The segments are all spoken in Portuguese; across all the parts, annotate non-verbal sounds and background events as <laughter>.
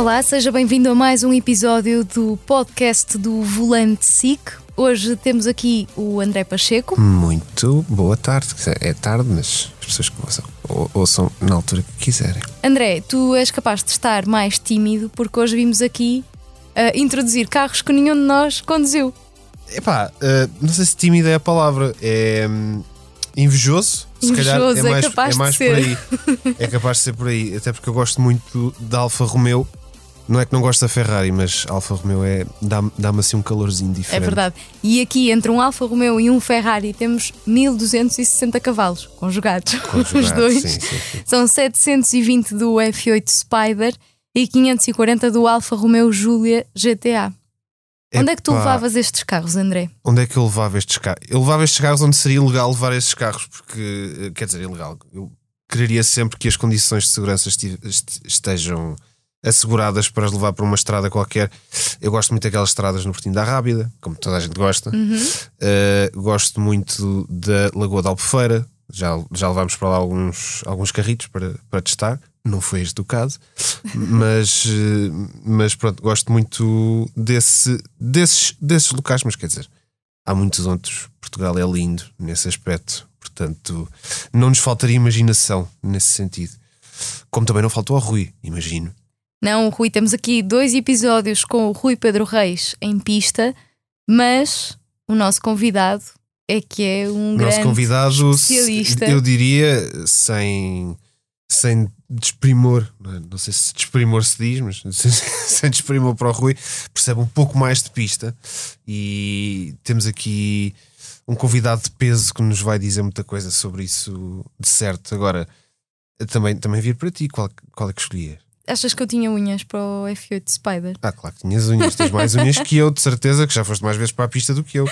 Olá, seja bem-vindo a mais um episódio do podcast do Volante SIC. Hoje temos aqui o André Pacheco. Muito boa tarde. É tarde, mas as pessoas que ouçam, ou- ouçam na altura que quiserem. André, tu és capaz de estar mais tímido porque hoje vimos aqui ah, introduzir carros que nenhum de nós conduziu. Epá, eh, não sei se tímido é a palavra. É hum, invejoso. Se calhar Invejoso, é é mais, capaz é de mais ser. por aí. É capaz de ser por aí. Até porque eu gosto muito da Alfa Romeo. Não é que não gosto da Ferrari, mas Alfa Romeo é, dá-me dá assim um calorzinho É diferente. verdade. E aqui entre um Alfa Romeo e um Ferrari temos 1260 cavalos conjugados. <laughs> Os Conjugado, dois. sim, sim, sim. São 720 do F8 Spider e 540 do Alfa Romeo Giulia GTA. Onde é que tu levavas estes carros, André? Onde é que eu levava estes carros? Eu levava estes carros onde seria ilegal levar estes carros, porque, eh, quer dizer, ilegal. Eu quereria sempre que as condições de segurança estejam asseguradas para as levar para uma estrada qualquer. Eu gosto muito daquelas estradas no Portinho da Rábida, como toda a gente gosta. Eh, gosto muito da Lagoa da Albufeira. Já, já levámos para lá alguns, alguns carritos para, para testar. Não foi este o caso, mas, eh, mas pronto, gosto muito desse, desses, desses locais. Mas quer dizer, há muitos outros. Portugal é lindo nesse aspecto, portanto, não nos faltaria imaginação nesse sentido. Como também não faltou ao Rui, imagino. Não, Rui, temos aqui dois episódios com o Rui Pedro Reis em pista, mas o nosso convidado é que é um O grande nosso convidado, especialista. eu diria, sem, sem desprimor, não, é? Sei se desprimor se diz, mas <laughs> sem, sem desprimor para o Rui, percebe um pouco mais de pista e temos aqui um convidado de peso que nos vai dizer muita coisa sobre isso de certo. Agora, também, também vir para ti, qual, qual é que escolhias? Achas que eu tinha unhas para o F8 Spider? Ah, claro que tinhas unhas, tens mais unhas que eu, de certeza, que já foste mais vezes para a pista do que eu.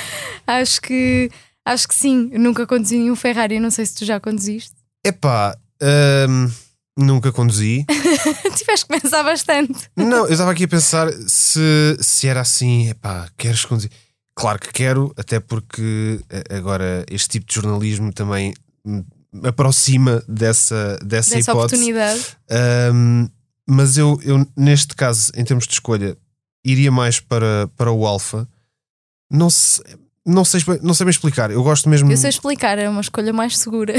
Acho que acho que sim. Eu nunca conduzi nenhum Ferrari, não sei se tu já conduziste. Epá, hum, nunca conduzi. <laughs> Tiveste que pensar bastante. Não, eu estava aqui a pensar se, se era assim, epá, queres conduzir? Claro que quero, até porque eh, agora este tipo de jornalismo também me aproxima dessa, dessa, Dessa hipótese. oportunidade. Ahm, mas eu, eu, neste caso, em termos de escolha, iria mais para, para o Alfa. Não, se, não, sei, não sei bem explicar. Eu gosto mesmo. Eu sei explicar, é uma escolha mais segura.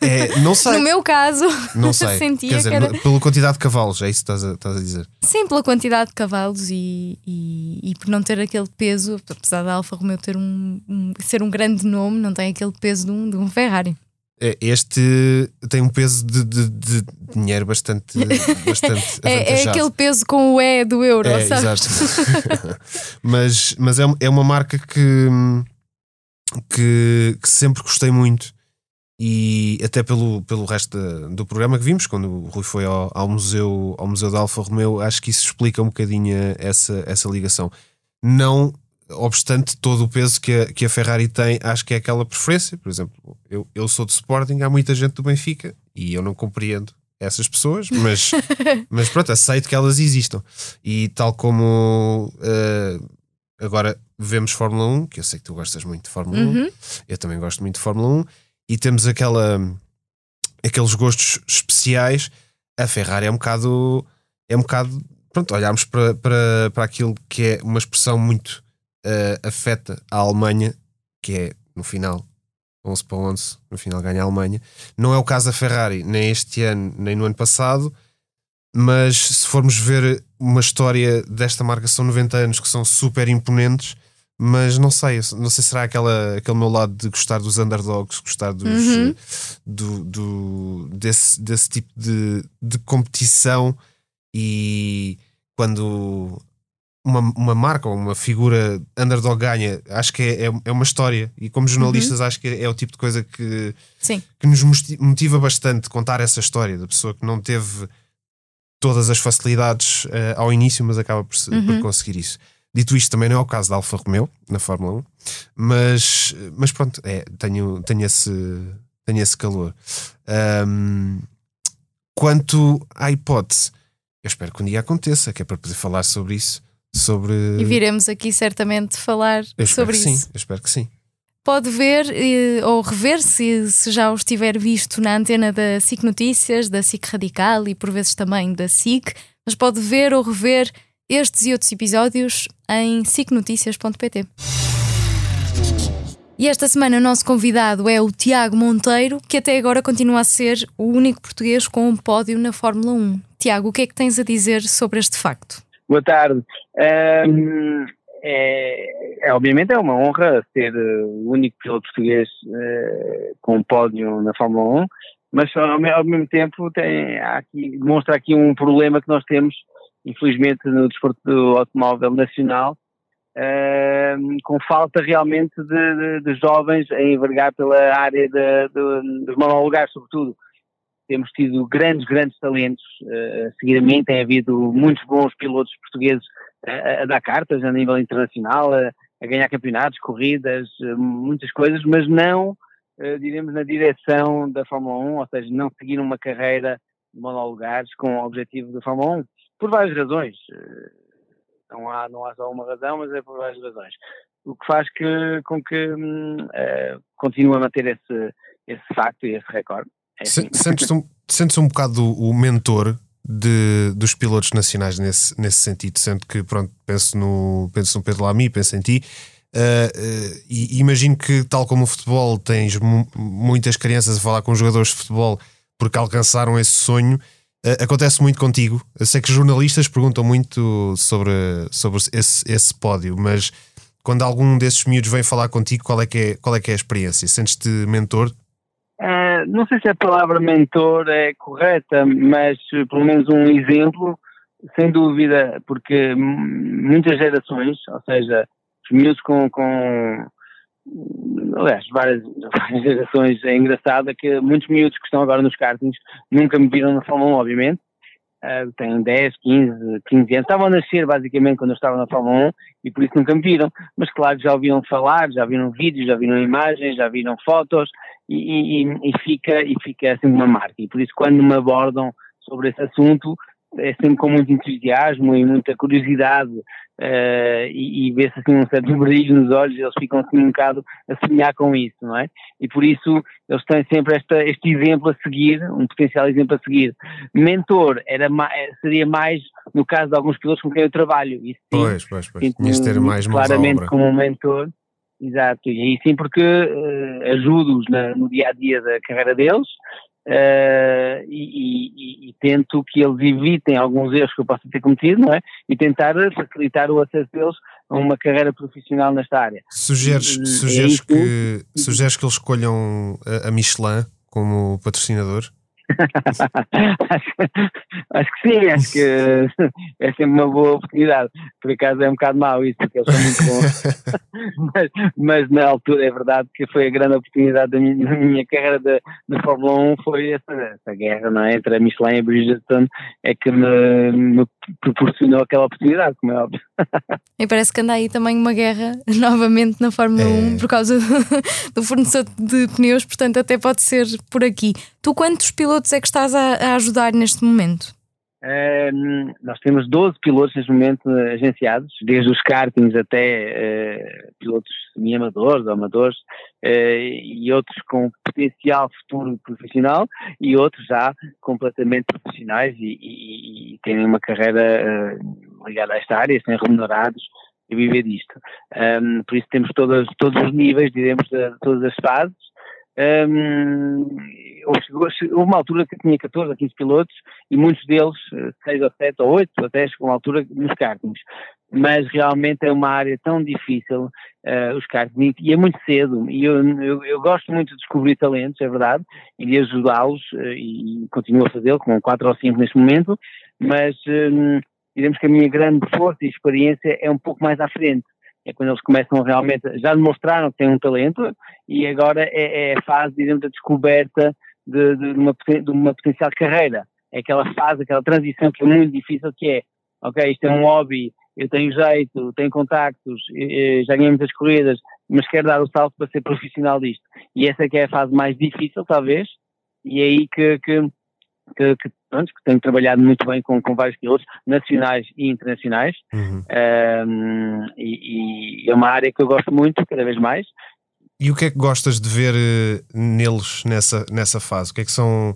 É, não <laughs> sei. No meu caso, Não <laughs> sei. sentia Quer dizer, que era- pela quantidade de cavalos, é isso que estás a, estás a dizer. sim, pela quantidade de cavalos e, e, e por não ter aquele peso, apesar da Alfa Romeo ter um, um- ser um grande nome, não tem aquele peso de um, de um Ferrari. É, Este tem um peso de, de- de dinheiro bastante, <laughs> bastante É, é aquele peso com o E do euro, É, exato. <laughs> mas mas é, é uma marca que, que, que sempre gostei muito e até pelo, pelo resto da- do programa que vimos, quando o Rui foi ao, ao museu, ao museu da Alfa Romeo, acho que isso explica um bocadinho essa, essa ligação. Não obstante todo o peso que a, que a Ferrari tem, acho que é aquela preferência. Por exemplo, eu, eu sou de Sporting, há muita gente do Benfica e eu não compreendo essas pessoas, mas, <laughs> mas pronto, aceito que elas existam. E tal como eh, agora vemos Fórmula 1, que eu sei que tu gostas muito de Fórmula 1, Uhum. eu também gosto muito de Fórmula 1, e temos aquela, aqueles gostos especiais. A Ferrari é um bocado, é um bocado, pronto, olharmos para, para, para aquilo que é uma expressão muito eh, afeta a Alemanha, que é no final 11 para 11, no final ganha a Alemanha. Não é o caso da Ferrari, nem este ano, nem no ano passado, mas se formos ver uma história desta marca, são 90 anos que são super imponentes. Mas não sei, não sei se será aquela, aquele meu lado de gostar dos underdogs, gostar dos, Uhum. do, do- desse, desse tipo de, de competição e quando uma, uma marca ou uma figura underdog ganha, acho que é, é, é uma história. E como jornalistas, acho que é, o tipo de coisa que, Sim. que nos motiva bastante contar essa história da pessoa que não teve todas as facilidades eh, ao início, mas acaba por, se- por Uhum. conseguir isso. Dito isto, também não é o caso da Alfa Romeo na Fórmula 1, mas, mas pronto, é, tenho, tenho, esse, tenho esse calor. Ahm, quanto à hipótese, eu espero que um dia aconteça, que é para poder falar sobre isso. Sobre. E viremos aqui certamente falar eu sobre isso. sim, eu espero que sim. Pode ver eh, ou rever se, se já os tiver visto na antena da SIC Notícias, da SIC Radical e por vezes também da SIC. mas pode ver ou rever estes e outros episódios em sicnoticias.pt. E esta semana o nosso convidado é o Tiago Monteiro, que até agora continua a ser o único português com um pódio na Fórmula 1. Tiago, o que é que tens a dizer sobre este facto? Boa tarde. Um, é, é, obviamente é uma honra ser o único piloto português uh, com pódio na Fórmula 1, mas ao, ao mesmo tempo tem, aqui, demonstra aqui um problema que nós temos, infelizmente, no desporto do automóvel nacional, uh, com falta realmente de, de, de, jovens a envergar pela área dos monolugares, sobretudo. Temos tido grandes, grandes talentos uh, seguidamente, tem havido muitos bons pilotos portugueses a, a dar cartas a nível internacional, a, a ganhar campeonatos, corridas, uh, muitas coisas, mas não, uh, diremos, na direção da Fórmula 1, ou seja, não seguir uma carreira de monolugares com o objetivo da Fórmula 1, por várias razões. Não há, não há só uma razão, mas é por várias razões. O que faz que, com que uh, continue a manter esse, esse facto e esse recorde. É assim. Sentes-te um, sentes um bocado o mentor de, dos pilotos nacionais nesse, nesse sentido, sendo que, pronto, penso no, penso no Pedro Lamy, penso em ti. Uh, uh, e imagino que, tal como o futebol, tens muitas crianças a falar com jogadores de futebol porque alcançaram esse sonho. Uh, acontece muito contigo. Eu sei que jornalistas perguntam muito sobre, sobre esse, esse pódio, mas quando algum desses miúdos vem falar contigo, qual é que é, qual é, que é a experiência? Sentes-te mentor? Uh, não sei se a palavra mentor é correta, mas pelo menos um exemplo, sem dúvida, porque muitas gerações, ou seja, os miúdos com, com aliás, várias, várias gerações, é engraçado que muitos miúdos que estão agora nos kartings nunca me viram na Fórmula 1, obviamente, uh, têm 10, 15, 15 anos, estavam a nascer basicamente quando eu estava na Fórmula 1 e por isso nunca me viram, mas claro já ouviram falar, já viram vídeos, já viram imagens, já viram fotos e, e, e fica, e fica assim uma marca e por isso quando me abordam sobre esse assunto é sempre com muito entusiasmo e muita curiosidade uh, e, e vê-se assim um certo brilho nos olhos, eles ficam assim um bocado a sonhar com isso, não é? E por isso eles têm sempre esta, este exemplo a seguir, um potencial exemplo a seguir. Mentor era seria mais no caso de alguns pilotos com quem eu trabalho. Isso, sim, pois, pois, pois. Tinhas ter mais claramente como um mentor. Exato, e aí sim porque uh, ajudo-os no dia a dia da carreira deles, Uh, e, e, e, tento que eles evitem alguns erros que eu possa ter cometido, não é? E tentar facilitar o acesso deles a uma carreira profissional nesta área. Sugeres, eh, sugeres, é que, sugeres que eles escolham a Michelin como patrocinador? Acho, acho, que sim, acho que é sempre uma boa oportunidade. Por acaso é um bocado mau isso, porque eles são muito bons. <laughs> mas, mas, na altura é verdade que foi a grande oportunidade da minha, da minha carreira da, Fórmula 1 foi essa, essa guerra não é? entre a Michelin e a Bridgestone é que me, me proporcionou aquela oportunidade, como é óbvio. <laughs> E parece que anda aí também uma guerra <laughs> novamente na Fórmula é. 1 por causa do, <laughs> do fornecedor de pneus, portanto até pode ser por aqui. Tu quantos pilotos é que estás a, a ajudar neste momento? Nós temos 12 pilotos neste momento agenciados, desde os kartings até uh, pilotos semi-amadores, amadores uh, e outros com potencial futuro profissional e outros já completamente profissionais e, e, e têm uma carreira ligada a esta área, são remunerados e viver disto. Um, por isso temos todas, todos os níveis, diremos, de todas as fases houve uma altura que tinha 14 ou 15 pilotos e muitos deles, 6 eh, ou 7 ou 8, até chegou uma altura nos kartings. Mas realmente é uma área tão difícil, uh, os kartings, e é muito cedo. E eu, eu, eu, gosto muito de descobrir talentos, é verdade, e de ajudá-los, uh, e continuo a fazê-lo, com 4 ou 5 neste momento, mas um, diremos que a minha grande força e experiência é um pouco mais à frente é quando eles começam realmente, já demonstraram que têm um talento e agora é, é a fase, digamos, da descoberta de, de, uma, de uma potencial carreira. É aquela fase, aquela transição que é muito difícil, que é, ok, isto é um hobby, eu tenho jeito, tenho contactos, já ganhei muitas corridas, mas quero dar o salto para ser profissional disto. E essa é que é a fase mais difícil, talvez, e é aí que, que que, que, pronto, que tenho trabalhado muito bem com, com vários pilotos nacionais e internacionais uhum. um, e, e, é uma área que eu gosto muito cada vez mais. E o que é que gostas de ver uh, neles nessa, nessa fase? O que é que são, o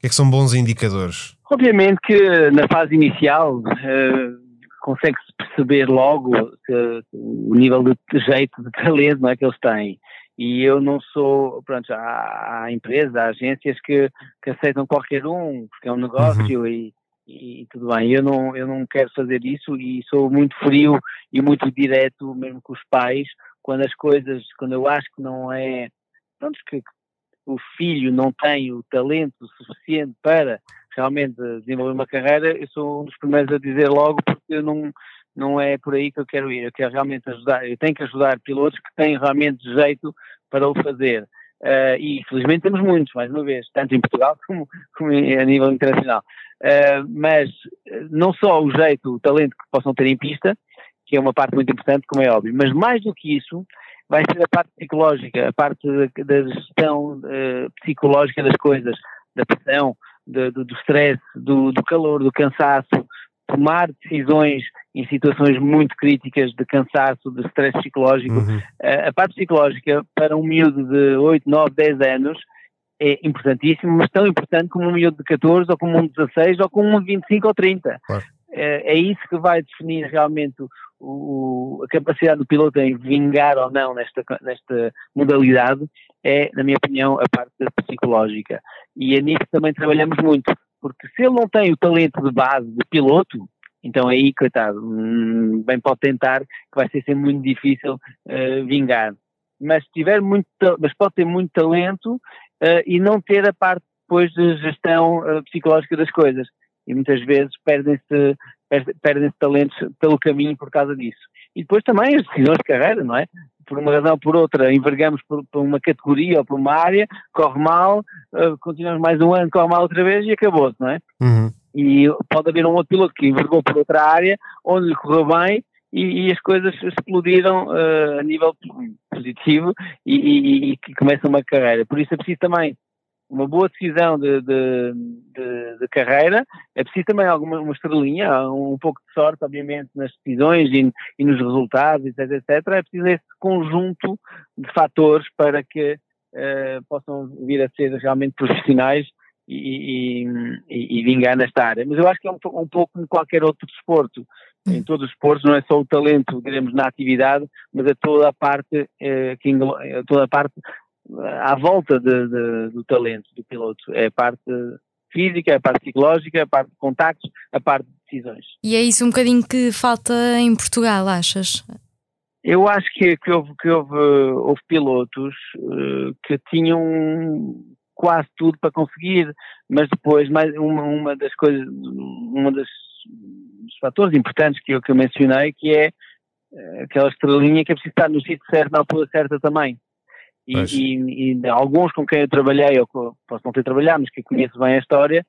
que é que são bons indicadores? Obviamente que na fase inicial uh, consegue-se perceber logo que, o nível de jeito, de talento não é, que eles têm. E eu não sou, pronto, há, há empresas, há agências que, que aceitam qualquer um, porque é um negócio uhum. e, e, tudo bem. Eu não, eu não quero fazer isso e sou muito frio e muito direto mesmo com os pais, quando as coisas, quando eu acho que não é, pronto, que o filho não tem o talento suficiente para realmente desenvolver uma carreira, eu sou um dos primeiros a dizer logo, porque eu não, não é por aí que eu quero ir. Eu quero realmente ajudar, eu tenho que ajudar pilotos que têm realmente jeito para o fazer. Uh, e felizmente temos muitos, mais uma vez, tanto em Portugal <laughs> como, como a nível internacional. Uh, mas não só o jeito, o talento que possam ter em pista, que é uma parte muito importante, como é óbvio, mas mais do que isso, vai ser a parte psicológica, a parte da, gestão uh, psicológica das coisas, da pressão, de, do, do stress, do, do calor, do cansaço, tomar decisões em situações muito críticas de cansaço, de stress psicológico. Uhum. A, a parte psicológica para um miúdo de 8, 9, 10 anos é importantíssimo, mas tão importante como um miúdo de 14 ou como um de 16 ou como um de 25 ou 30. Claro. É, é isso que vai definir realmente o, a capacidade do piloto em vingar ou não nesta, nesta modalidade é, na minha opinião, a parte psicológica. E a nisso também trabalhamos muito, porque se ele não tem o talento de base de piloto, então aí, coitado, hum, bem pode tentar, que vai ser sempre muito difícil uh, vingar. Mas tiver muito, mas pode ter muito talento uh, e não ter a parte depois de gestão uh, psicológica das coisas. E muitas vezes perdem-se perdem talentos pelo caminho por causa disso. E depois também as decisões de carreira, não é? Por uma razão ou por outra, envergamos por, por uma categoria ou por uma área, corre mal, uh, continuamos mais um ano, corre mal outra vez e acabou-se, não é? Uhum. E pode haver um outro piloto que envergou por outra área, onde lhe correu bem e, e as coisas explodiram uh, a nível positivo e, e, e começa uma carreira. Por isso é preciso também uma boa decisão de, de, de, de, carreira, é preciso também alguma uma estrelinha, um pouco de sorte, obviamente, nas decisões e, e nos resultados, etc, etc. É preciso esse conjunto de fatores para que uh, possam vir a ser realmente profissionais e, e, e, vingar nesta área. Mas eu acho que é um, um pouco como qualquer outro desporto. Em todos os esportes não é só o talento, diremos, na atividade, mas é toda a parte, eh, que é toda a parte à volta de, de, do talento do piloto. É a parte física, a parte psicológica, a parte de contactos, a parte de decisões. E é isso um bocadinho que falta em Portugal, achas? Eu acho que, que, houve, que houve, houve pilotos uh, que tinham quase tudo para conseguir, mas depois mais uma, uma das coisas, uma das dos fatores importantes que eu, que eu mencionei, que é uh, aquela estrelinha que é preciso estar no sítio certo na altura certa também. E, e, e, alguns com quem eu trabalhei, ou posso não ter trabalhado, mas que conheço bem a história,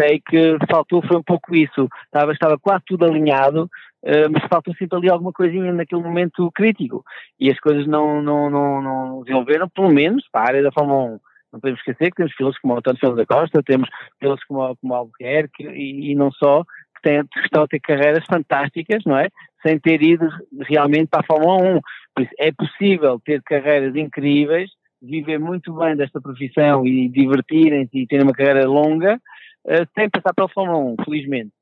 sei que faltou foi um pouco isso. Estava, estava quase tudo alinhado, uh, mas faltou sempre ali alguma coisinha naquele momento crítico. E as coisas não, não, não, não desenvolveram, pelo menos para a área da Fórmula 1. Não podemos esquecer que temos pilotos como o António Silva da Costa, temos pilotos como, como o Albuquerque e, e não só, que, têm, que estão a ter carreiras fantásticas, não é? Sem ter ido realmente para a Fórmula 1. Por isso, é possível ter carreiras incríveis, viver muito bem desta profissão e divertirem-se e ter uma carreira longa, uh, sem passar pela Fórmula 1, felizmente.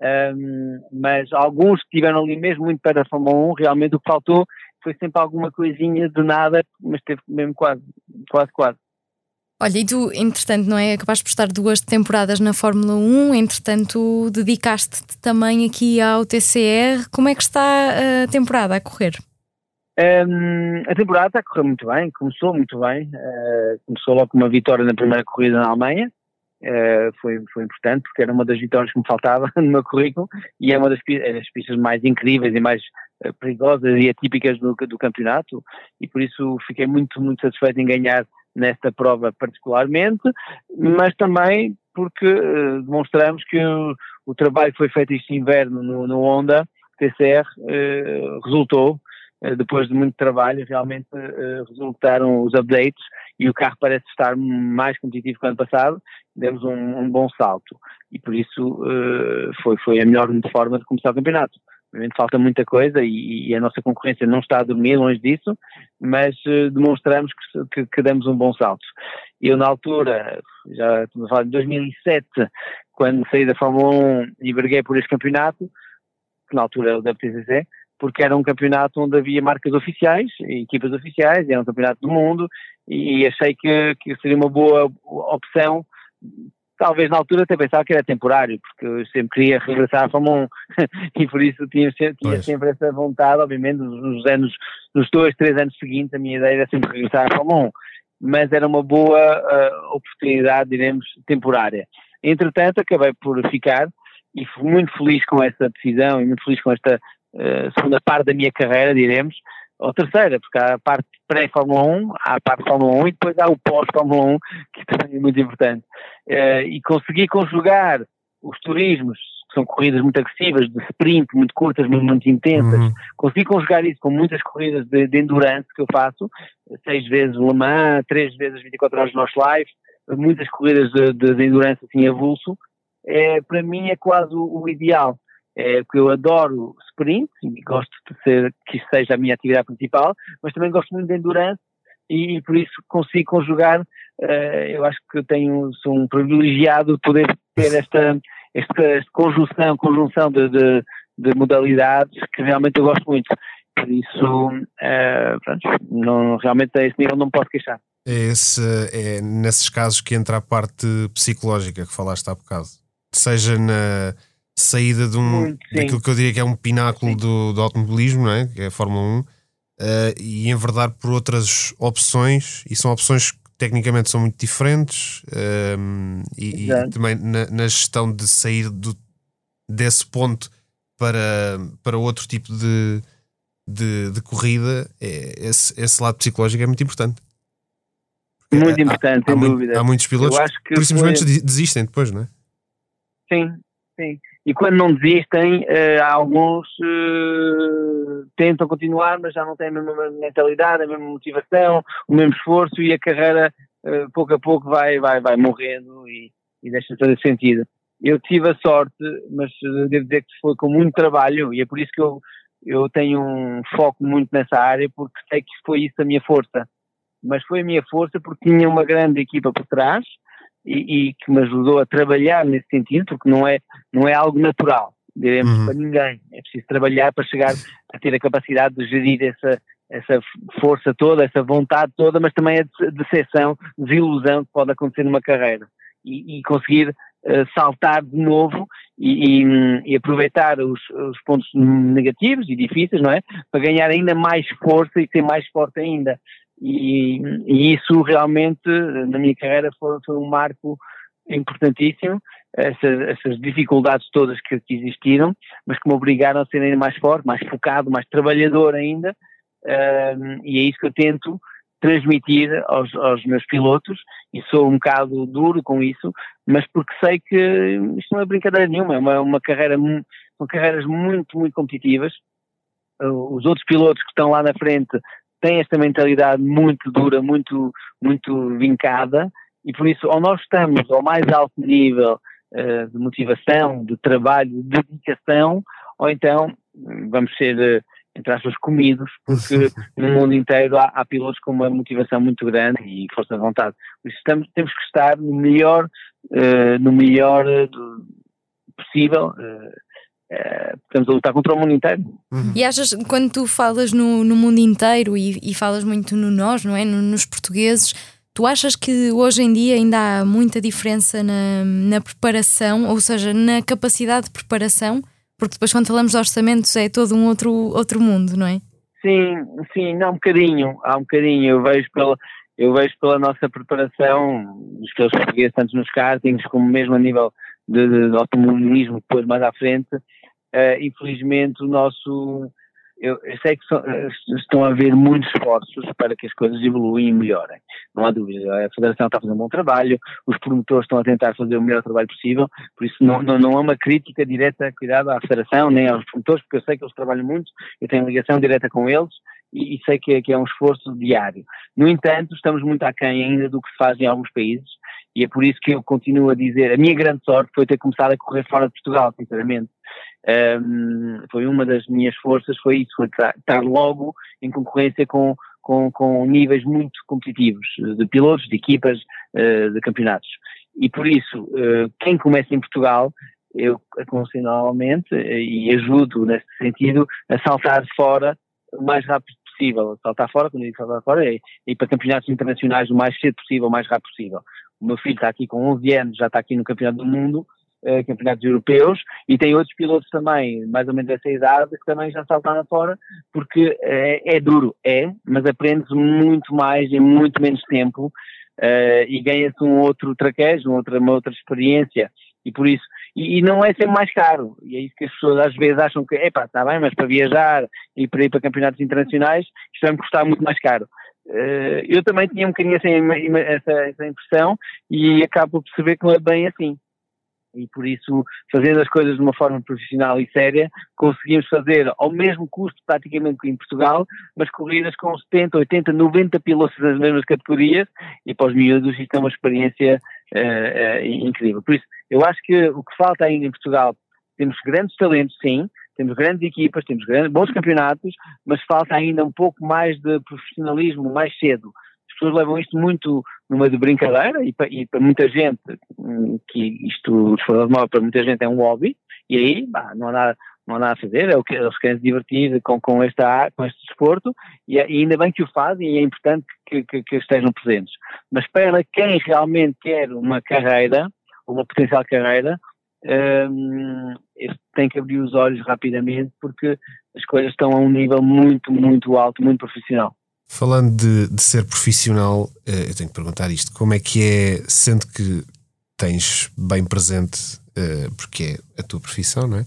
Um, mas alguns que estiveram ali mesmo muito perto da Fórmula 1, realmente o que faltou foi sempre alguma coisinha de nada, mas teve mesmo quase, quase, quase. Olha, e tu, entretanto, não é? Acabaste por estar duas temporadas na Fórmula 1, entretanto, dedicaste-te também aqui ao TCR. Como é que está a temporada a correr? Um, a temporada está a correr muito bem, começou muito bem, uh, começou logo com uma vitória na primeira corrida na Alemanha, uh, foi, foi importante porque era uma das vitórias que me faltava <laughs> no meu currículo e é uma das, é das pistas mais incríveis e mais perigosas e atípicas do, do campeonato e por isso fiquei muito, muito satisfeito em ganhar nesta prova particularmente, mas também porque demonstramos que o, o, trabalho que foi feito este inverno no, no Honda TCR resultou eh, depois de muito trabalho, realmente uh, resultaram os updates e o carro parece estar mais competitivo que o ano passado, demos um, um bom salto e por isso uh, foi, foi a melhor forma de começar o campeonato. Obviamente falta muita coisa e, e, a nossa concorrência não está a dormir, longe disso, mas uh, demonstramos que, que, que, damos um bom salto. Eu na altura, já estamos a falar de 2007, quando saí da Fórmula 1 e briguei por este campeonato, que na altura era o WTCC, porque era um campeonato onde havia marcas oficiais, equipas oficiais, era um campeonato do mundo, e achei que, que seria uma boa opção talvez na altura até pensava que era temporário, porque eu sempre queria regressar à Fórmula 1 e por isso tinha, tinha sempre essa vontade, obviamente, nos, anos, nos dois, três anos seguintes, a minha ideia era sempre regressar à Fórmula 1, mas era uma boa uh, oportunidade, diremos, temporária. Entretanto, acabei por ficar e fui muito feliz com essa decisão e muito feliz com esta uh, segunda parte da minha carreira, diremos, ou terceira, porque há a parte pré-Fórmula 1, há a parte Fórmula 1 e depois há o pós-Fórmula 1, que também é muito importante. Uh, e consegui conjugar os turismos, que são corridas muito agressivas, de sprint, muito curtas, muito, muito intensas, uhum. consegui conjugar isso com muitas corridas de, de, endurance que eu faço, seis vezes Le Mans, três vezes 24 horas Nosso Live, muitas corridas de, de, de endurance assim avulso, é, para mim é quase o, o ideal é, porque eu adoro sprint e gosto de ser, que isso seja a minha atividade principal, mas também gosto muito de endurance e, por isso consigo conjugar, uh, eu acho que tenho, sou um privilegiado de poder ter esta, esta, esta conjunção, conjunção de, de, de, modalidades que realmente eu gosto muito. Por isso, uh, pronto, não, realmente a esse nível não me posso queixar. É, esse, é nesses casos que entra a parte psicológica que falaste há bocado. Seja na, saída de um, daquilo que eu diria que é um pináculo do, do, automobilismo, não é? que é a Fórmula 1, uh, eh, e enverdar por outras opções, e são opções que tecnicamente são muito diferentes, uh, e, e, também na, na, gestão de sair do, desse ponto para, para outro tipo de, de, de corrida, é, esse, esse lado psicológico é muito importante. Muito importante, há, sem há dúvida. Há muitos pilotos que, por simplesmente foi... desistem depois, não é? Sim, sim. E quando não desistem, uh, alguns uh, tentam continuar, mas já não têm a mesma mentalidade, a mesma motivação, o mesmo esforço e a carreira uh, pouco a pouco vai, vai, vai morrendo e, e deixa de fazer sentido. Eu tive a sorte, mas devo dizer que foi com muito trabalho e é por isso que eu, eu tenho um foco muito nessa área, porque sei que foi isso a minha força. Mas foi a minha força porque tinha uma grande equipa por trás, e, e, que me ajudou a trabalhar nesse sentido, porque não é, não é algo natural, diremos, uhum. para ninguém. É preciso trabalhar para chegar a ter a capacidade de gerir essa, essa força toda, essa vontade toda, mas também a decepção, desilusão que pode acontecer numa carreira. E, e conseguir uh, saltar de novo e, e, e aproveitar os, os, pontos negativos e difíceis, não é? Para ganhar ainda mais força e ser mais forte ainda. E, e, isso realmente, na minha carreira, foi, foi um marco importantíssimo. Essas, essas dificuldades todas que, que, existiram, mas que me obrigaram a ser ainda mais forte, mais focado, mais trabalhador ainda. Uh, e é isso que eu tento transmitir aos, aos, meus pilotos e sou um bocado duro com isso, mas porque sei que isto não é brincadeira nenhuma, é uma, uma carreira, são carreiras muito, muito competitivas. Os outros pilotos que estão lá na frente tem esta mentalidade muito dura, muito, muito vincada, e por isso, ou nós estamos ao mais alto nível uh, de motivação, de trabalho, de dedicação, ou então hum, vamos ser, uh, entre aspas, comidos, porque <laughs> no mundo inteiro há, há, pilotos com uma motivação muito grande e força de vontade. Por isso estamos, temos que estar no melhor, uh, no melhor possível estamos a lutar contra o mundo inteiro. Uhum. E achas, quando tu falas no, no mundo inteiro e, e, falas muito no nós, não é? No, nos portugueses, tu achas que hoje em dia ainda há muita diferença na, na preparação, ou seja, na capacidade de preparação? Porque depois, quando falamos de orçamentos, é todo um outro, outro mundo, não é? Sim, sim, não, um bocadinho, há um bocadinho. Eu vejo pela, eu vejo pela nossa preparação, dos que portugueses, tanto nos kartings como mesmo a nível de, de automobilismo, depois mais à frente, uh, infelizmente o nosso. Eu, eu sei que eh, estão a haver muitos esforços para que as coisas evoluem e melhorem, não há dúvida. A Federação está a fazer um bom trabalho, os promotores estão a tentar fazer o melhor trabalho possível, por isso não, não, não é uma crítica direta, cuidado, à Federação nem aos promotores, porque eu sei que eles trabalham muito, eu tenho ligação direta com eles e sei que é, que é um esforço diário. No entanto, estamos muito aquém ainda do que se faz em alguns países e é por isso que eu continuo a dizer, a minha grande sorte foi ter começado a correr fora de Portugal, sinceramente. Um, foi uma das minhas forças, foi isso, foi estar logo em concorrência com, com, com níveis muito competitivos, de pilotos, de equipas, uh, de campeonatos. E por isso, quem começa em Portugal, eu aconselho normalmente e ajudo nesse sentido a saltar fora o mais rápido possível. Saltar fora, quando eu digo saltar fora, é ir para campeonatos internacionais o mais cedo possível, o mais rápido possível. O meu filho está aqui com 11 anos, já está aqui no Campeonato do Mundo, uh, campeonatos europeus, e tem outros pilotos também, mais ou menos dessa idade, que também já saltaram fora, porque é, é duro, é, mas aprende-se muito mais em muito menos tempo uh, e ganha-se um outro traquejo, uma outra, uma outra experiência, e por isso, e, não é sempre mais caro, e é isso que as pessoas às vezes acham que, epá, está bem, mas para viajar e para ir para campeonatos internacionais, isto vai me custar muito mais caro. Eu também tinha um bocadinho assim, essa, essa impressão e acabo por perceber que não é bem assim e por isso, fazendo as coisas de uma forma profissional e séria, conseguimos fazer ao mesmo custo praticamente que em Portugal, mas corridas com 70, 80, 90 pilotos nas mesmas categorias e para os miúdos isto é uma experiência uh, uh, incrível. Por isso, eu acho que o que falta ainda em Portugal, temos grandes talentos, sim, temos grandes equipas, temos grandes, bons campeonatos, mas falta ainda um pouco mais de profissionalismo mais cedo pessoas levam isto muito numa de brincadeira e para, e para muita gente, hum, que isto, de móvel para muita gente é um hobby, e aí bah, não, há nada, não há nada a fazer, é o que eles querem se divertir com, com, esta, com este desporto, e, e ainda bem que o fazem e é importante que, que, que estejam presentes. Mas para quem realmente quer uma carreira, uma potencial carreira, um, tem que abrir os olhos rapidamente porque as coisas estão a um nível muito, muito alto, muito profissional. Falando de, de ser profissional, eh, eu tenho que perguntar isto: como é que é, sendo que tens bem presente, eh, porque é a tua profissão, não é?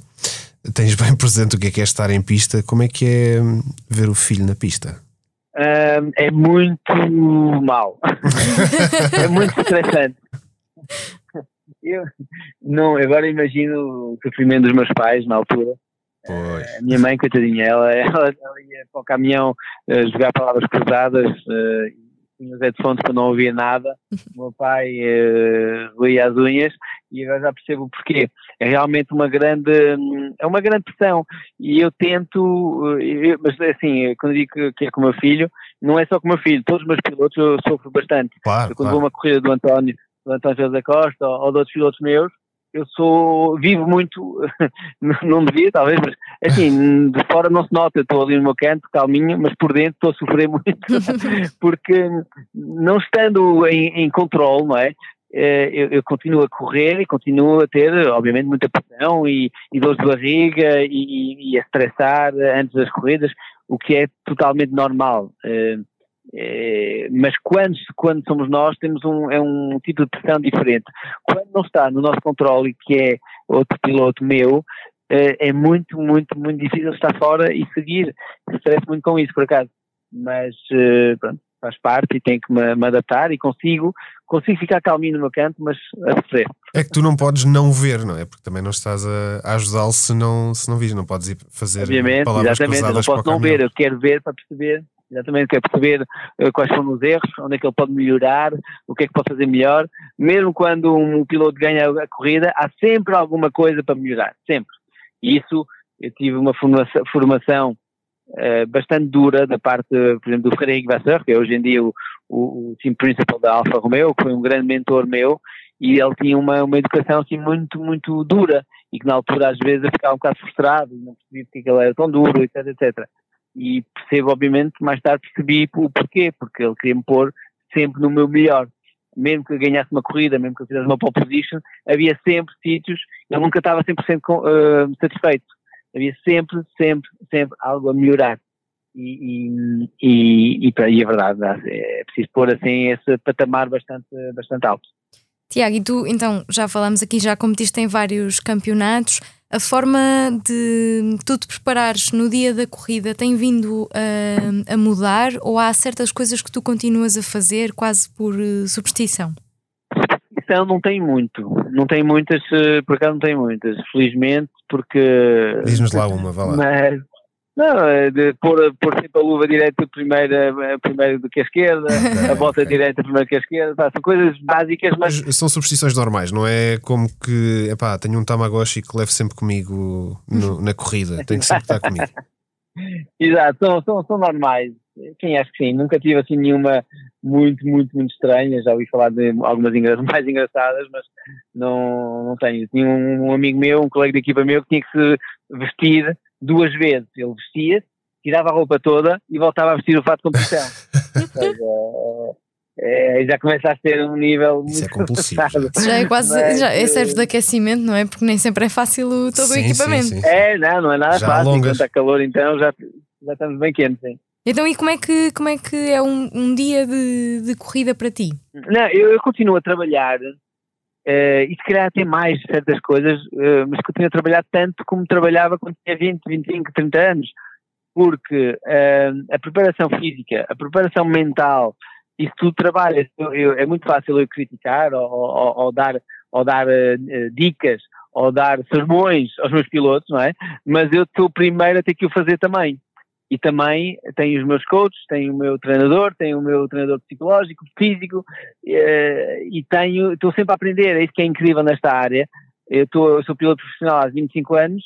Tens bem presente o que é que é estar em pista, como é que é hum, ver o filho na pista? Um, é muito mal. <laughs> é muito estressante. Eu não, agora imagino o sofrimento dos meus pais na altura. Pois. A minha mãe, coitadinha, ela, <laughs> ela, ela ia para o caminhão uh, jogar palavras cruzadas, uh, tinha os headphones para não ouvir nada. <laughs> O meu pai uh, roía as unhas e agora já percebo o porquê. É realmente uma grande, é uma grande pressão e eu tento, eu, mas assim, quando digo que é com o meu filho, não é só com o meu filho, todos os meus pilotos eu sofro bastante. Claro, eu, quando claro. vou uma corrida do António, do António José da Costa ou, ou de outros pilotos meus, eu sou, vivo muito, <laughs> não devia talvez, mas assim, de fora não se nota, eu estou ali no meu canto, calminho, mas por dentro estou a sofrer muito, <laughs> porque não estando em, em controle, não é? Eh, eu, eu, continuo a correr e continuo a ter, obviamente, muita pressão e, e dores de barriga e, e, a estressar antes das corridas, o que é totalmente normal. Uh, é, mas quando, quando somos nós temos um, é um tipo de pressão diferente. Quando não está no nosso controle, que é outro piloto meu, é, é muito, muito, muito difícil estar fora e seguir. Estresso muito com isso, por acaso. Mas eh, pronto, faz parte e tenho que me, me, adaptar e consigo, consigo ficar calminho no meu canto, mas a sofrer. É que tu não podes não ver, não é? Porque também não estás a, a ajudá-lo se não, se não vis, não podes ir fazer Obviamente, palavras exatamente, eu não posso não ver, eu quero ver para perceber Exatamente, quer perceber uh, quais foram os erros, onde é que ele pode melhorar, o que é que pode fazer melhor. Mesmo quando um piloto ganha a corrida, há sempre alguma coisa para melhorar, sempre. E isso, eu tive uma formação, formação uh, bastante dura da parte, por exemplo, do Frederico Vasseur, que é hoje em dia o, o, o team principal da Alfa Romeo, que foi um grande mentor meu, e ele tinha uma, uma educação assim muito, muito dura, e que na altura às vezes eu ficava um bocado frustrado, não percebia porque ele era tão duro, etc, etc e percebo, obviamente, mais tarde percebi o porquê, porque ele queria me pôr sempre no meu melhor. Mesmo que eu ganhasse uma corrida, mesmo que eu fizesse uma pole position, havia sempre sítios, eu nunca estava 100% com, uh, satisfeito. Havia sempre, sempre, sempre algo a melhorar. E, e, e, e, e é verdade, é preciso pôr assim esse patamar bastante, bastante alto. Tiago, e tu então já falamos aqui, já competiste em vários campeonatos a forma de tu te preparares no dia da corrida tem vindo a, a, mudar ou há certas coisas que tu continuas a fazer quase por uh, superstição? Superstição não tem muito, não tem muitas, eh, por acaso não tem muitas, felizmente, porque. Diz-nos lá uma, vá lá. Mas, não, é de pôr, pôr sempre a luva direita primeiro, primeiro do que a esquerda, a <laughs> bota direita primeiro que a esquerda, pá, são coisas básicas, mas... mas... São superstições normais, não é como que, epá, tenho um Tamagotchi que levo sempre comigo no, na corrida, tem que sempre estar comigo. <laughs> Exato, são, são, são normais. Sim, acho que sim. Nunca tive assim nenhuma muito, muito, muito estranha. Já ouvi falar de algumas <laughs> mais engraçadas, mas não, não tenho. Tinha um, amigo meu, um colega de equipa meu, que tinha que se vestir duas vezes. Ele vestia, tirava a roupa toda e voltava a vestir o fato de competição. <laughs> é, já começa a ter um nível Isso muito é compulsivo. Já é quase, Mas, já é serve de aquecimento, não é? Porque nem sempre é fácil todo sim, o equipamento. Sim, sim. É, não, não é nada já fácil. Quando está calor, então já, já estamos bem quentes, sim. Então, e como é que, como é, que é um, um dia de, de corrida para ti? Não, eu, eu continuo a trabalhar Uh, e se calhar até mais certas coisas, uh, mas continuo a trabalhar tanto como trabalhava quando tinha 20, 25, 30 anos, porque uh, a preparação física, a preparação mental, isso tudo trabalha. Eu, eu, é muito fácil eu criticar ou, ou, ou dar, ou dar dicas ou dar sermões aos meus pilotos, não é? Mas eu estou primeiro a ter que o fazer também e também tenho os meus coaches, tenho o meu treinador, tenho o meu treinador psicológico, físico eh, e tenho, estou sempre a aprender, é isso que é incrível nesta área. Eu, estou, eu sou piloto profissional há 25 anos,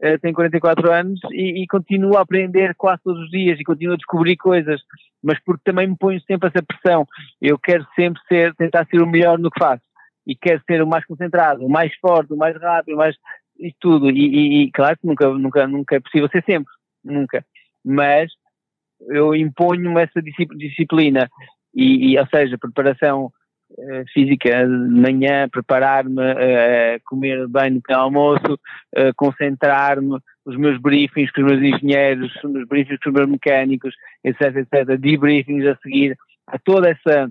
eh, tenho 44 anos e, e, continuo a aprender quase todos os dias e continuo a descobrir coisas, mas porque também me ponho sempre essa pressão. Eu quero sempre ser, tentar ser o melhor no que faço e quero ser o mais concentrado, o mais forte, o mais rápido, o mais isto tudo. E, e, e claro que nunca, nunca, nunca é possível ser sempre, nunca mas eu imponho-me essa disciplina e, e, ou seja, preparação uh, física de manhã, preparar-me, uh, comer bem no almoço, uh, concentrar-me, os meus briefings com os meus engenheiros, os meus briefings com os meus mecânicos, etc, etc, debriefings a seguir, a toda essa,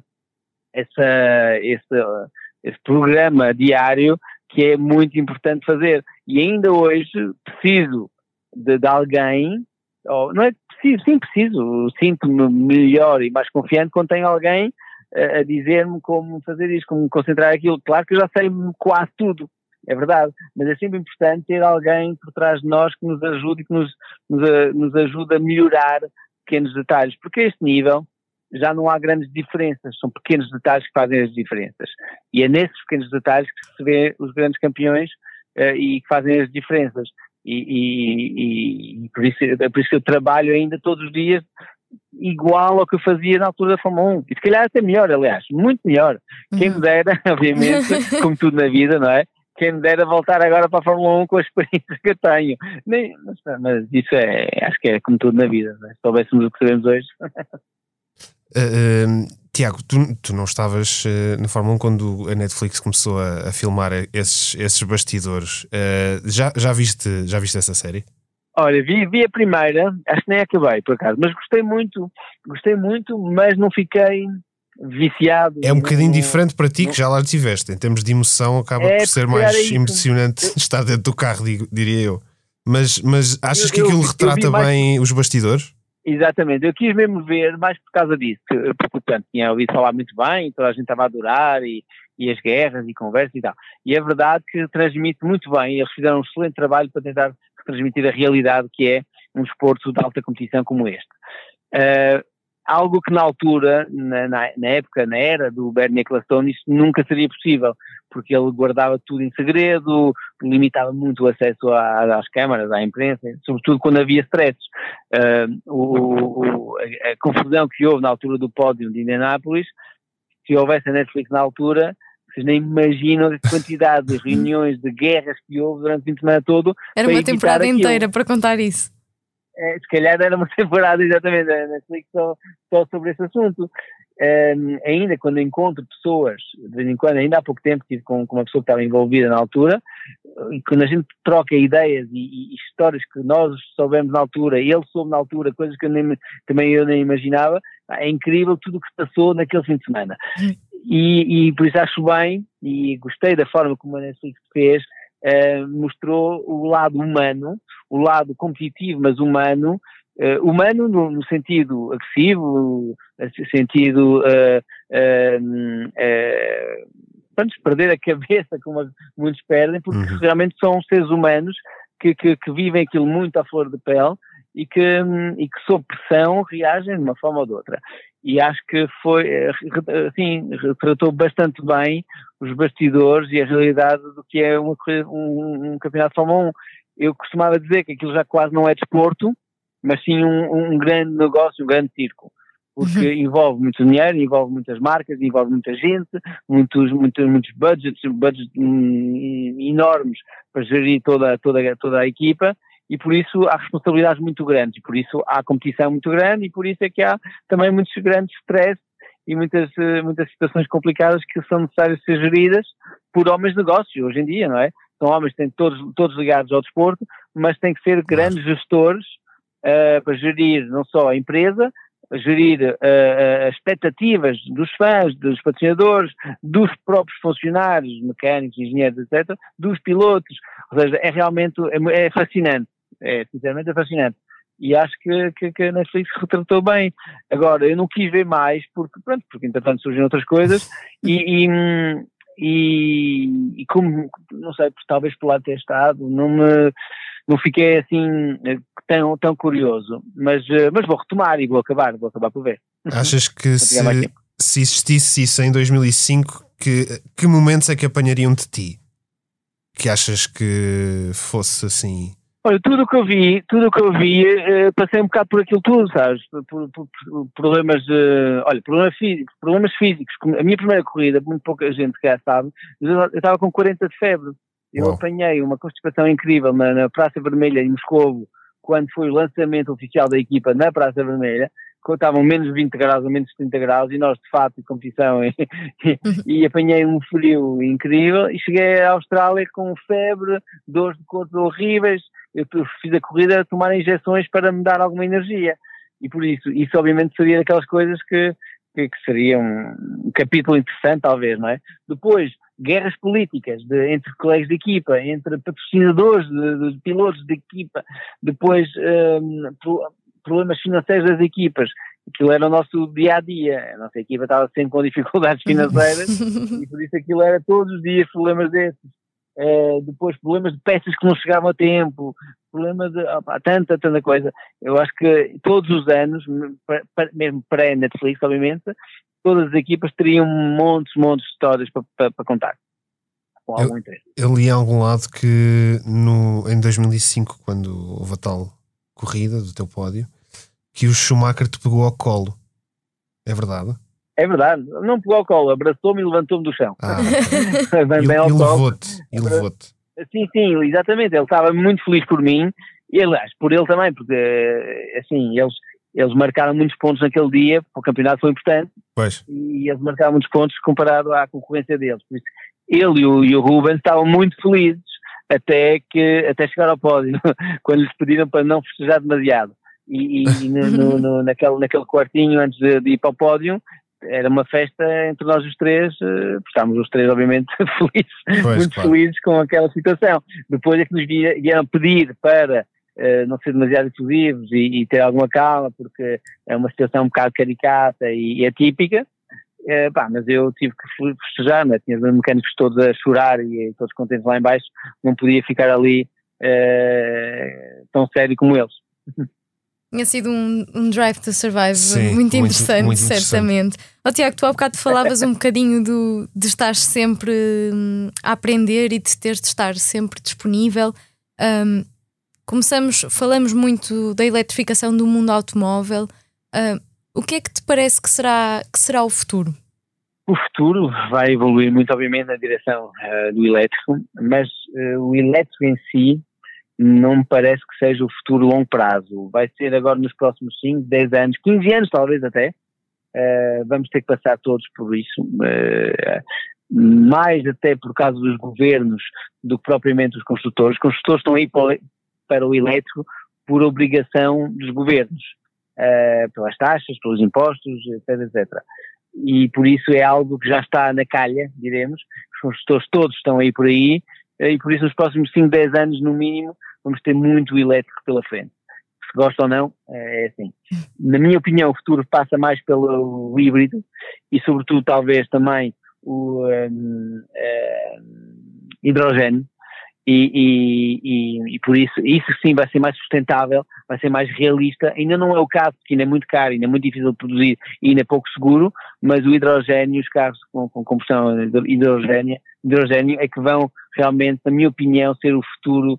essa, esse, esse programa diário que é muito importante fazer. E ainda hoje preciso de, de alguém ou, não é preciso, sim preciso, sinto-me melhor e mais confiante quando tenho alguém a, a dizer-me como fazer isto, como concentrar aquilo. Claro que eu já sei quase tudo, é verdade, mas é sempre importante ter alguém por trás de nós que nos ajude e que nos, nos, nos ajude a melhorar pequenos detalhes, porque a este nível já não há grandes diferenças, são pequenos detalhes que fazem as diferenças. E é nesses pequenos detalhes que se vê os grandes campeões uh, e que fazem as diferenças. E, e, e, por, isso, é por isso que eu trabalho ainda todos os dias igual ao que eu fazia na altura da Fórmula 1. E se calhar até melhor, aliás, muito melhor. Quem me dera, <laughs> obviamente, como tudo na vida, não é? Quem me dera voltar agora para a Fórmula 1 com a experiência que eu tenho. Nem, mas, mas, isso é, acho que é como tudo na vida, não é? se soubéssemos o que sabemos hoje. Uh, <laughs> uh, Tiago, tu, tu não estavas uh, na Fórmula 1 quando a Netflix começou a, a filmar esses, esses bastidores. Uh, já, já, viste, já viste essa série? Olha, vi, vi a primeira, acho que nem acabei por acaso, mas gostei muito, gostei muito, mas não fiquei viciado. É um bocadinho no, diferente para ti, no, que já lá estiveste. Em termos de emoção, acaba é, por ser mais emocionante eu, estar dentro do carro, diria eu. Mas, mas achas eu, que aquilo eu, retrata bem os bastidores? Exatamente, eu quis mesmo ver mais por causa disso, porque portanto tinha ouvido falar muito bem, toda a gente estava a adorar e, e as guerras e conversas e tal. E é verdade que transmite muito bem, eles fizeram um excelente trabalho para tentar transmitir a realidade que é um desporto de alta competição como este. Uh, algo que na altura, na, na, na, época, na era do Bernie Ecclestone, isso nunca seria possível, porque ele guardava tudo em segredo, limitava muito o acesso à, às câmaras, à imprensa, sobretudo quando havia stresses. Uh, o, o, a, a, confusão que houve na altura do pódio de Indianápolis, se houvesse a Netflix na altura, vocês nem imaginam a quantidade de reuniões, de guerras que houve durante o semana todo. Era uma temporada inteira para contar isso é, se calhar era uma <laughs> temporada exatamente na Netflix só, só sobre esse assunto. Um, ainda quando encontro pessoas, de vez em quando, ainda há pouco tempo estive com, com uma pessoa que estava envolvida na altura, e quando a gente troca ideias e, e, histórias que nós soubemos na altura, ele soube na altura, coisas que eu nem, também eu nem imaginava, é incrível tudo o que se passou naquele fim de semana. E, e por isso acho bem, e gostei da forma como a Netflix fez, uh, mostrou o lado humano, o lado competitivo, mas humano, uh, humano no, no, sentido agressivo, no sentido uh, vamos perder a cabeça, como muitos perdem, porque uhum. realmente são seres humanos que, que, que, vivem aquilo muito à flor de pele e que, e que sob pressão reagem de uma forma ou de outra e acho que foi, eh, assim, retratou bastante bem os bastidores e a realidade do que é uma, um, um campeonato de Fórmula 1. Eu costumava dizer que aquilo já quase não é desporto, mas sim um, um grande negócio, um grande círculo porque uhum. envolve muito dinheiro, envolve muitas marcas, envolve muita gente, muitos, muitos, muitos budgets, budgets hum, enormes para gerir toda, toda, toda a equipa e por isso há responsabilidades muito grandes, e por isso há competição muito grande e por isso é que há também muitos grandes stress e muitas, eh, muitas situações complicadas que são necessárias ser geridas por homens de negócio hoje em dia, não é? São homens que têm todos, todos ligados ao desporto, mas têm que ser grandes gestores uh, para gerir não só a empresa, gerir uh, as expectativas dos fãs, dos patrocinadores, dos próprios funcionários, mecânicos, engenheiros, etc., dos pilotos. Ou seja, é realmente é, é fascinante. É, sinceramente, é fascinante. E acho que, que, que, a Netflix <laughs> retratou bem. Agora, eu não quis ver mais, porque, pronto, porque entretanto surgiram outras coisas, <laughs> e, e, e, e como, não sei, talvez por lá ter estado, não me não fiquei assim eh, tão, tão curioso, mas, eh, mas vou retomar e vou acabar, vou acabar por ver. <laughs> Achas que se, se existisse isso em 2005, que, que momentos é que apanhariam de ti? Que achas que fosse assim? Olha, tudo o que eu vi, tudo o que eu vi, eh, passei um bocado por aquilo tudo, sabes? Por, por, por problemas de, olha, problemas físicos, problemas físicos. A minha primeira corrida, muito pouca gente já sabe, eu estava com 40 de febre. Eu Uau. apanhei uma constipação incrível na, na, Praça Vermelha em Moscou, quando foi o lançamento oficial da equipa na Praça Vermelha, quando estavam menos 20 graus ou menos 30 graus, e nós de fato em competição, <laughs> e, e, apanhei um frio incrível, e cheguei à Austrália com febre, dores de corpo horríveis, eu fiz a corrida a tomar injeções para me dar alguma energia. E por isso, isso obviamente seria daquelas coisas que, que, que seria um, um capítulo interessante, talvez, não é? Depois, guerras políticas de, entre colegas de equipa, entre patrocinadores de, de pilotos de equipa, depois um, problemas financeiros das equipas. Aquilo era o nosso dia a dia. A nossa equipa estava sempre com dificuldades <laughs> financeiras e por isso aquilo era todos os dias problemas desses. Uh, depois problemas de peças que não chegavam a tempo, problemas de opa, tanta, tanta coisa. Eu acho que todos os anos, mesmo pré-Netflix, obviamente, todas as equipas teriam montes, montes de histórias para, para, para contar. Com algum eu, interesse. Eu li em algum lado que no, em 2005, quando houve a tal corrida do teu pódio, que o Schumacher te pegou ao colo. É verdade? É verdade, não pegou ao colo, abraçou-me e levantou-me do chão. Ah, <laughs> bem, bem e levou-te, e levou-te. Sim, sim, exatamente, ele estava muito feliz por mim, e aliás, por ele também, porque assim, eles, eles marcaram muitos pontos naquele dia, o campeonato foi importante, pois. e eles marcaram muitos pontos comparado à concorrência deles. Por isso, ele e o, e o Rubens estavam muito felizes até, que, até chegar ao pódio, <laughs> quando lhes pediram para não festejar demasiado. E, e no, no, no, naquele, naquele quartinho antes de, de, ir para o pódio, era uma festa entre nós os três, uh, estávamos os três obviamente <laughs> felizes, pois, muito claro. felizes com aquela situação. Depois é que nos vieram pedir para uh, não ser demasiado exclusivos e, e, ter alguma calma, porque é uma situação um bocado caricata e, e atípica. Uh, pá, mas eu tive que festejar, né? tinha os mecânicos todos a chorar e todos contentes lá embaixo, não podia ficar ali uh, tão sério como eles. <laughs> Tinha sido um, um Drive to Survive Sim, muito, interessante, muito, muito certamente. Oh, Tiago, tu há bocado falavas um <laughs> bocadinho do, de estar sempre hum, a aprender e de ter de estar sempre disponível. Um, começamos, falamos muito da eletrificação do mundo automóvel. Uh, o que é que te parece que será, que será o futuro? O futuro vai evoluir muito, obviamente, na direção uh, do elétrico, mas uh, o elétrico em si não me parece que seja o futuro longo prazo. Vai ser agora nos próximos 5, 10 anos, 15 anos talvez até. Uh, vamos ter que passar todos por isso. Uh, mais até por causa dos governos do que propriamente os construtores. Os construtores estão aí para, para o elétrico por obrigação dos governos, uh, pelas taxas, pelos impostos, etc, etc. E por isso é algo que já está na calha, diremos. Os construtores todos estão aí por aí e por isso nos próximos 5, 10 anos, no mínimo, vamos ter muito elétrico pela frente. Se gosta ou não, é assim. Na minha opinião, o futuro passa mais pelo híbrido e, sobretudo, talvez também o um, um, hidrogênio. E, e, e, por isso, isso sim vai ser mais sustentável, vai ser mais realista. Ainda não é o caso, porque ainda é muito caro, ainda é muito difícil de produzir e ainda é pouco seguro, mas o hidrogênio, os carros com, com combustão hidrogênio, hidrogênio é que vão realmente, na minha opinião, ser o futuro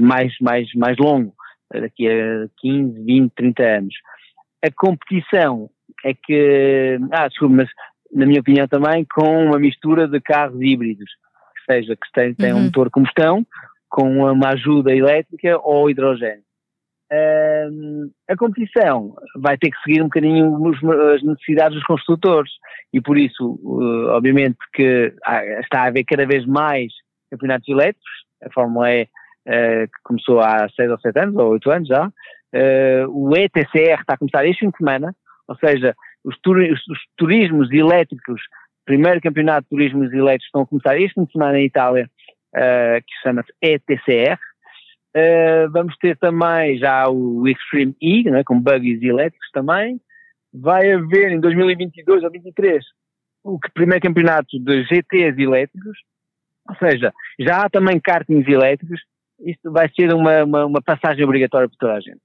mais, mais, mais longo. daqui a 15, 20, 30 anos. A competição é que, ah, desculpa, mas na minha opinião também, com uma mistura de carros híbridos, que seja, que tem, tem uhum. um motor combustão, com uma ajuda elétrica ou hidrogênio. Uh, a competição vai ter que seguir um bocadinho as necessidades dos construtores e por isso, uh, obviamente, que há, está a haver cada vez mais campeonatos elétricos. A Fórmula E que começou há 6 ou 7 anos, ou 8 anos já. Uh, o ETCR está a começar este fim de semana, ou seja, os, os, os turismos elétricos, primeiro campeonato de turismos elétricos estão a começar este fim de semana em Itália, uh, que chama-se ETCR. Vamos ter também já o Extreme E, né, com buggies elétricos também. Vai haver em 2022 ou 2023 o primeiro campeonato de GTs elétricos, ou seja, já há também kartings elétricos. Isto vai ser uma, uma, uma passagem obrigatória para toda a gente.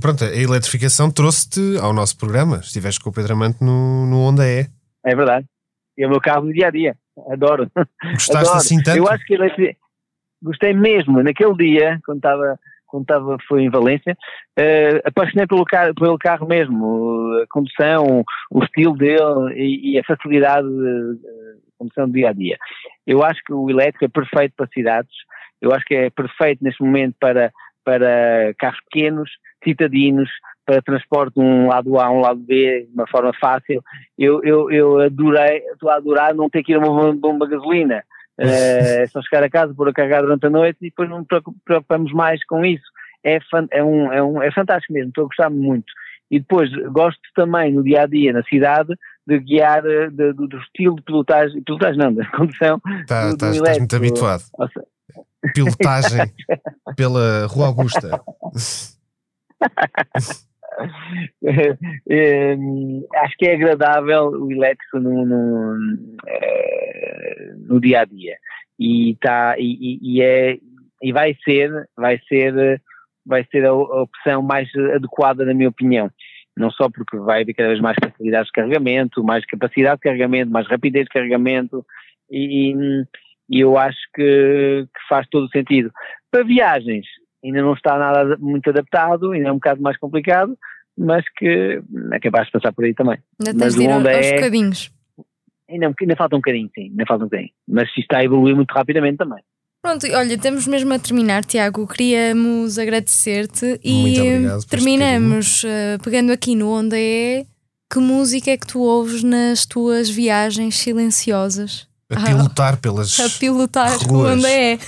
Pronto, a eletrificação trouxe-te ao nosso programa. Estiveste com o Pedro Amante no, no Onda É. É verdade. É o meu carro do dia a dia. Adoro. Gostaste Adoro. assim tanto? Eu acho que eletri... gostei mesmo. Naquele dia, quando estava quando estava, foi em Valência, uh, apaixonei pelo carro, pelo carro mesmo, a condução, o estilo dele e, e a facilidade de, de condução do dia a dia. Eu acho que o elétrico é perfeito para cidades, eu acho que é perfeito neste momento para para carros pequenos, citadinos, para transporte de um lado A a um lado B de uma forma fácil. Eu, eu, eu adorei, estou a adorar não ter que ir a uma bomba de gasolina. <laughs> Eh, é só chegar a casa, pôr a carregar durante a noite e depois não nos preocupamos mais com isso. É, é, um, é, um, é fantástico mesmo, estou a gostar muito. E depois gosto também no dia a dia na cidade de guiar eh, de, do, do, estilo de pilotagem, pilotagem não, da <laughs> condução. Tá, do, estás, estás muito habituado. Seja, pilotagem <laughs> pela Rua Augusta. <laughs> acho que é agradável o elétrico no, no, é, no dia a dia e tá e, e, é e vai ser vai ser vai ser a, opção mais adequada na minha opinião não só porque vai haver cada vez mais facilidades de carregamento mais capacidade de carregamento mais rapidez de carregamento e, e eu acho que, que, faz todo o sentido. Para viagens, ainda não está nada muito adaptado, ainda é um bocado mais complicado, mas que é capaz de passar por aí também. Ainda tens de ir aos é, bocadinhos. Ainda, ainda falta um bocadinho, sim, ainda falta um bocadinho. Mas isto está a evoluir muito rapidamente também. Pronto, olha, temos mesmo a terminar, Tiago. Queríamos agradecer-te e terminamos uh, pegando aqui no Onde é. Que música é que tu ouves nas tuas viagens silenciosas? A pilotar pelas. A pilotar onde é.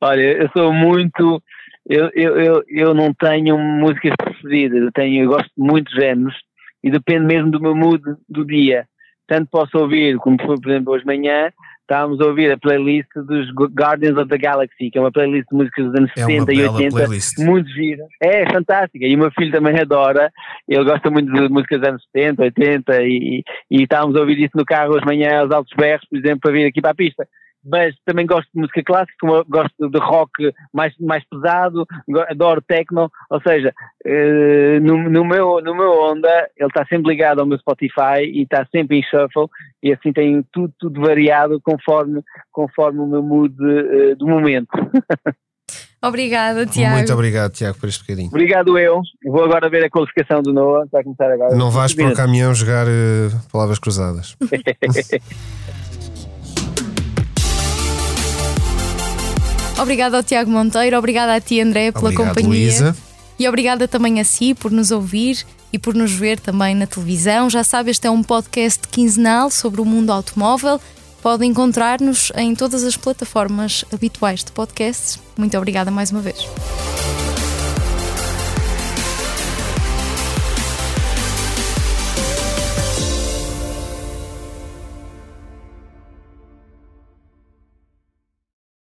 Olha, eu sou muito. Eu, eu, eu, eu não tenho músicas preferidas, eu, tenho, eu gosto de muitos géneros e depende mesmo do meu mood do dia. Tanto posso ouvir, como foi, por exemplo, hoje de manhã, estávamos a ouvir a playlist dos Guardians of the Galaxy, que é uma playlist de músicas dos anos é 70 e 80, playlist. muito gira. É, fantástica. E o meu filho também adora, ele gosta muito de músicas dos anos 70, 80 e, e estávamos a ouvir isso no carro hoje de manhã, aos altos berros, por exemplo, para vir aqui para a pista mas também gosto de música clássica, gosto de rock mais, mais pesado, adoro techno, ou seja, uh, no, no, meu, no meu onda ele está sempre ligado ao meu Spotify e está sempre em shuffle e assim tem tudo, tudo variado conforme, conforme o meu mood uh, do momento. <laughs> Obrigada, Tiago. Muito obrigado, Tiago, por este bocadinho. Obrigado, eu. Vou agora ver a qualificação do Noah. Vai começar agora. Não vais para o caminhão jogar uh, palavras cruzadas. <laughs> Obrigada ao Tiago Monteiro, obrigada a ti, André, pela Obrigado, companhia. Luísa. E obrigada também a si por nos ouvir e por nos ver também na televisão. Já sabe, este é um podcast quinzenal sobre o mundo automóvel. Pode encontrar-nos em todas as plataformas habituais de podcasts. Muito obrigada mais uma vez.